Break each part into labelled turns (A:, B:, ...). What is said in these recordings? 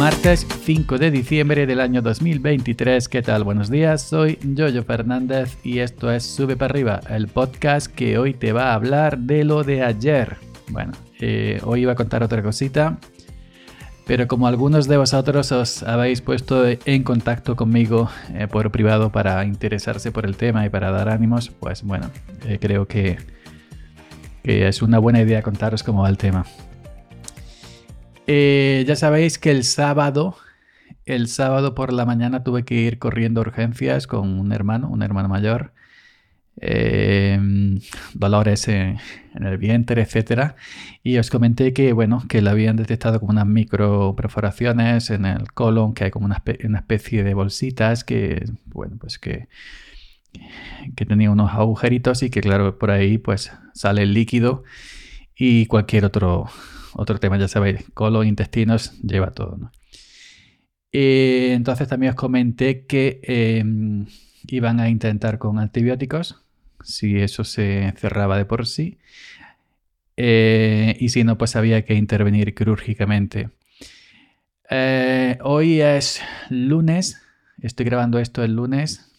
A: Martes 5 de diciembre del año 2023. ¿Qué tal? Buenos días, soy Jojo Fernández y esto es Sube para arriba, el podcast que hoy te va a hablar de lo de ayer. Bueno, eh, hoy iba a contar otra cosita, pero como algunos de vosotros os habéis puesto en contacto conmigo eh, por privado para interesarse por el tema y para dar ánimos, pues bueno, eh, creo que, que es una buena idea contaros cómo va el tema. Eh, ya sabéis que el sábado, el sábado por la mañana tuve que ir corriendo urgencias con un hermano, un hermano mayor. Em, dolores en, el vientre, etcétera. Y os comenté que, bueno, que le habían detectado como unas micro perforaciones en el colon, que hay como una, especie de bolsitas que, bueno, pues que, que tenía unos agujeritos y que, claro, por ahí pues sale el líquido y cualquier otro otro tema, ya sabéis, colon, intestinos, lleva todo. ¿no? Eh, entonces también os comenté que em, iban a intentar con antibióticos, si eso se cerraba de por sí, eh, y si no, pues había que intervenir quirúrgicamente. Eh, hoy es lunes, estoy grabando esto el lunes,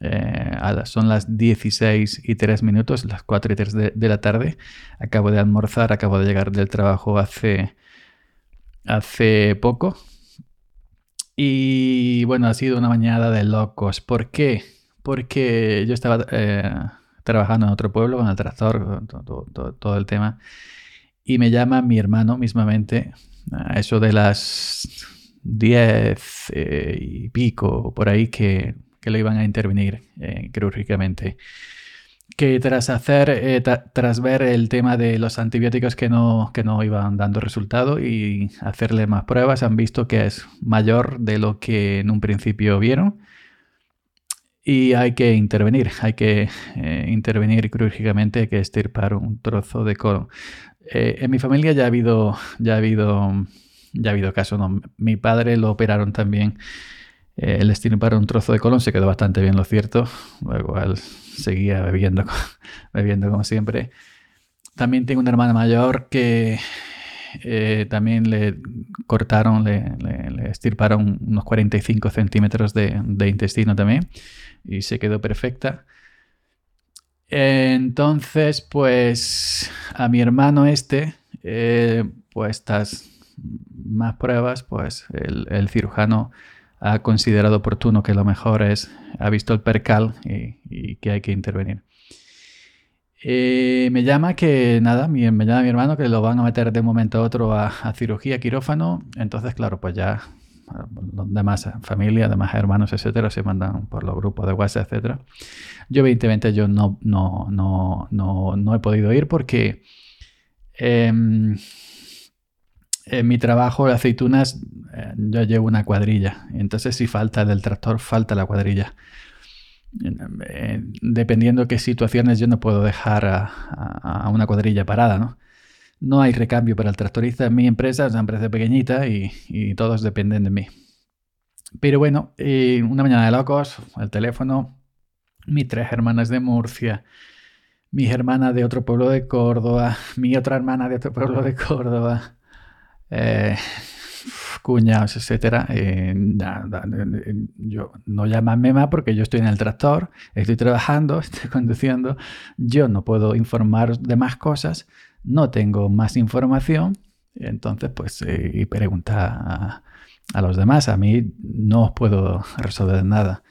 A: eh, son las 16 y 3 minutos, las 4 y 3 de, la tarde. Acabo de almorzar, acabo de llegar del trabajo hace, hace poco. Y bueno, ha sido una mañana de locos. ¿Por qué? Porque yo estaba eh, trabajando en otro pueblo con el tractor, todo, el tema. Y me llama mi hermano mismamente, a eso de las 10 eh, y pico, por ahí, que que le iban a intervenir eh, quirúrgicamente. Que tras hacer, eh, tras ver el tema de los antibióticos que no, que no iban dando resultado y hacerle más pruebas, han visto que es mayor de lo que en un principio vieron. Y hay que intervenir, hay que eh, intervenir quirúrgicamente, hay que estirpar un trozo de colon. en mi familia ya ha habido, ya ha habido, ya ha habido casos. ¿no? Mi padre lo operaron también eh, para un trozo de colon se quedó bastante bien, lo cierto. Luego él seguía bebiendo, bebiendo como siempre. También tengo una hermana mayor que eh, también le cortaron, le, le, estirparon unos 45 centímetros de, intestino también y se quedó perfecta. Entonces, pues a mi hermano este, eh, pues estas más pruebas, pues el cirujano ha considerado oportuno que lo mejor es, ha visto el percal y, que hay que intervenir. Eh, me llama que nada, me llama mi hermano que lo van a meter de un momento a otro a, cirugía, quirófano. Entonces, claro, pues ya los demás familia, demás hermanos, etcétera, se mandan por los grupos de WhatsApp, etcétera. Yo, evidentemente, yo no, no, no, no, no he podido ir porque em, en mi trabajo de aceitunas eh, yo llevo una cuadrilla. Entonces si falta del tractor, falta la cuadrilla. Dependiendo qué situaciones yo no puedo dejar a, una cuadrilla parada, ¿no? No hay recambio para el tractorista en mi empresa, es una empresa pequeñita y, todos dependen de mí. Pero bueno, eh, una mañana de locos, el teléfono, mis tres hermanas de Murcia, mi hermana de otro pueblo de Córdoba, mi otra hermana de otro pueblo de Córdoba, eh, cuñados, etcétera, eh, yo no llamadme más porque yo estoy en el tractor, estoy trabajando, estoy conduciendo, yo no puedo informar de más cosas, no tengo más información, entonces pues eh, y pregunta a, los demás, a mí no os puedo resolver nada.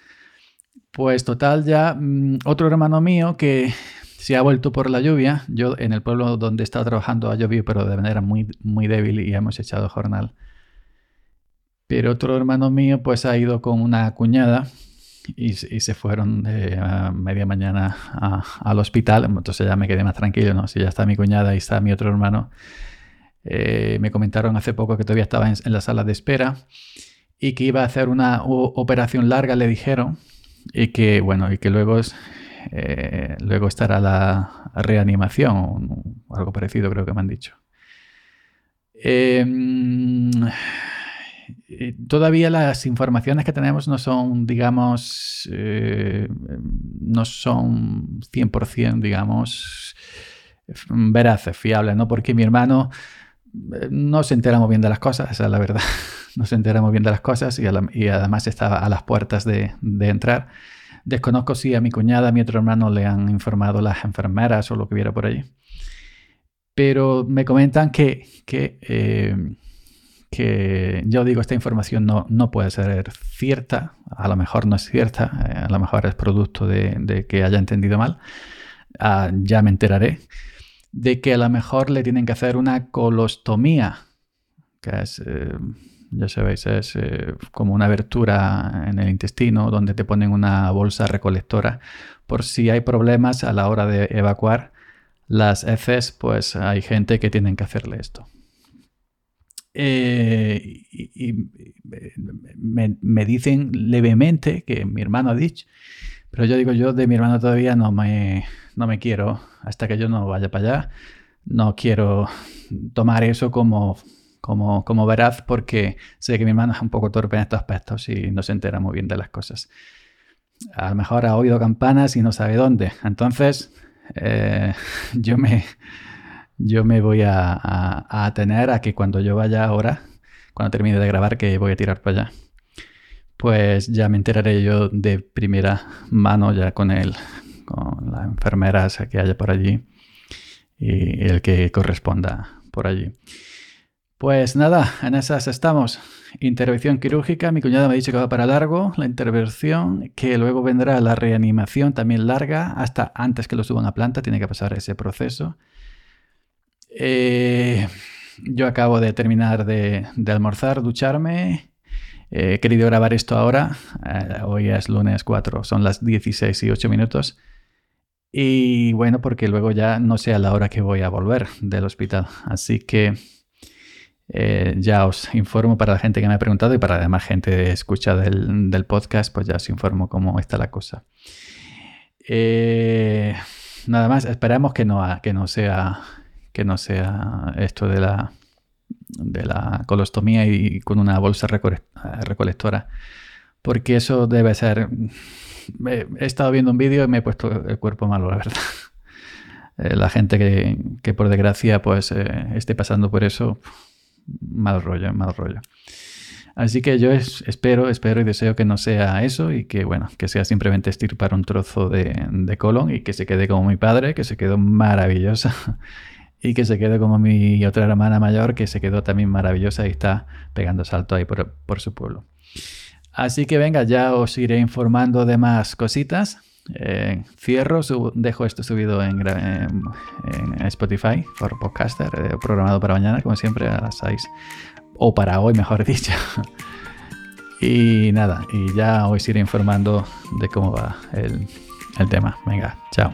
A: Pues total ya mm, otro hermano mío que se ha vuelto por la lluvia. Yo en el pueblo donde estaba trabajando ha llovido, pero de manera muy, muy débil y hemos echado jornal. Pero otro hermano mío pues ha ido con una cuñada y, se fueron a media mañana al hospital. Entonces ya me quedé más tranquilo, ¿no? Si ya está mi cuñada y está mi otro hermano. Eh, me comentaron hace poco que todavía estaba en, en, la sala de espera y que iba a hacer una operación larga, le dijeron, y que bueno, y que luego eh, luego estará la reanimación algo parecido, creo que me han dicho. Em, todavía las informaciones que tenemos no son, digamos, eh, no son 100%, digamos, veraces, fiables, ¿no? Porque mi hermano eh, no se entera muy bien de las cosas, es la verdad. no se entera muy bien de las cosas y, además estaba a las puertas de, entrar. Desconozco si a mi cuñada, a mi otro hermano le han informado las enfermeras o lo que hubiera por allí. Pero me comentan que, que, eh, que yo digo, esta información no, no, puede ser cierta, a lo mejor no es cierta, eh, a lo mejor es producto de, que haya entendido mal, ah, ya me enteraré, de que a lo mejor le tienen que hacer una colostomía, que es, eh, ya sabéis, es como una abertura en el intestino donde te ponen una bolsa recolectora por si hay problemas a la hora de evacuar las heces, pues hay gente que tienen que hacerle esto. Eh, y, me, dicen levemente que mi hermano ha dicho, pero yo digo, yo de mi hermano todavía no me, no me quiero, hasta que yo no vaya para allá, no quiero tomar eso como, como, como veraz porque sé que mi hermano es un poco torpe en estos aspectos y no se entera muy bien de las cosas. A lo mejor ha oído campanas y no sabe dónde. Entonces, eh, yo, me, yo me voy a, a, a, tener a que cuando yo vaya ahora, cuando termine de grabar, que voy a tirar para allá, pues ya me enteraré yo de primera mano ya con él, con las enfermeras que haya por allí y el que corresponda por allí. Pues nada, en esas estamos. Intervención quirúrgica, mi cuñada me ha dicho que va para largo la intervención, que luego vendrá la reanimación también larga, hasta antes que lo suban a planta, tiene que pasar ese proceso. Eh, yo acabo de terminar de, almorzar, ducharme. he querido grabar esto ahora. Eh, hoy es lunes 4, son las 16 y 8 minutos. Y bueno, porque luego ya no sé a la hora que voy a volver del hospital. Así que eh, ya os informo para la gente que me ha preguntado y para la demás gente que escucha del, podcast, pues ya os informo cómo está la cosa. Eh, nada más, esperamos que no, que no sea que no sea esto de la de la colostomía y con una bolsa recolectora, porque eso debe ser. He estado viendo un vídeo y me he puesto el cuerpo malo, la verdad. Eh, la gente que, que, por desgracia pues esté pasando por eso mal rollo, mal rollo. Así que yo espero, espero y deseo que no sea eso y que, bueno, que sea simplemente estirpar un trozo de, de colon y que se quede como mi padre, que se quedó maravillosa, y que se quede como mi otra hermana mayor, que se quedó también maravillosa y está pegando salto ahí por, por su pueblo. Así que venga, ya os iré informando de más cositas. Eh, cierro, dejo esto subido en, Spotify por podcaster, eh, programado para mañana, como siempre, a las 6. O para hoy, mejor dicho. y nada, y ya os iré informando de cómo va el, el tema. Venga, chao.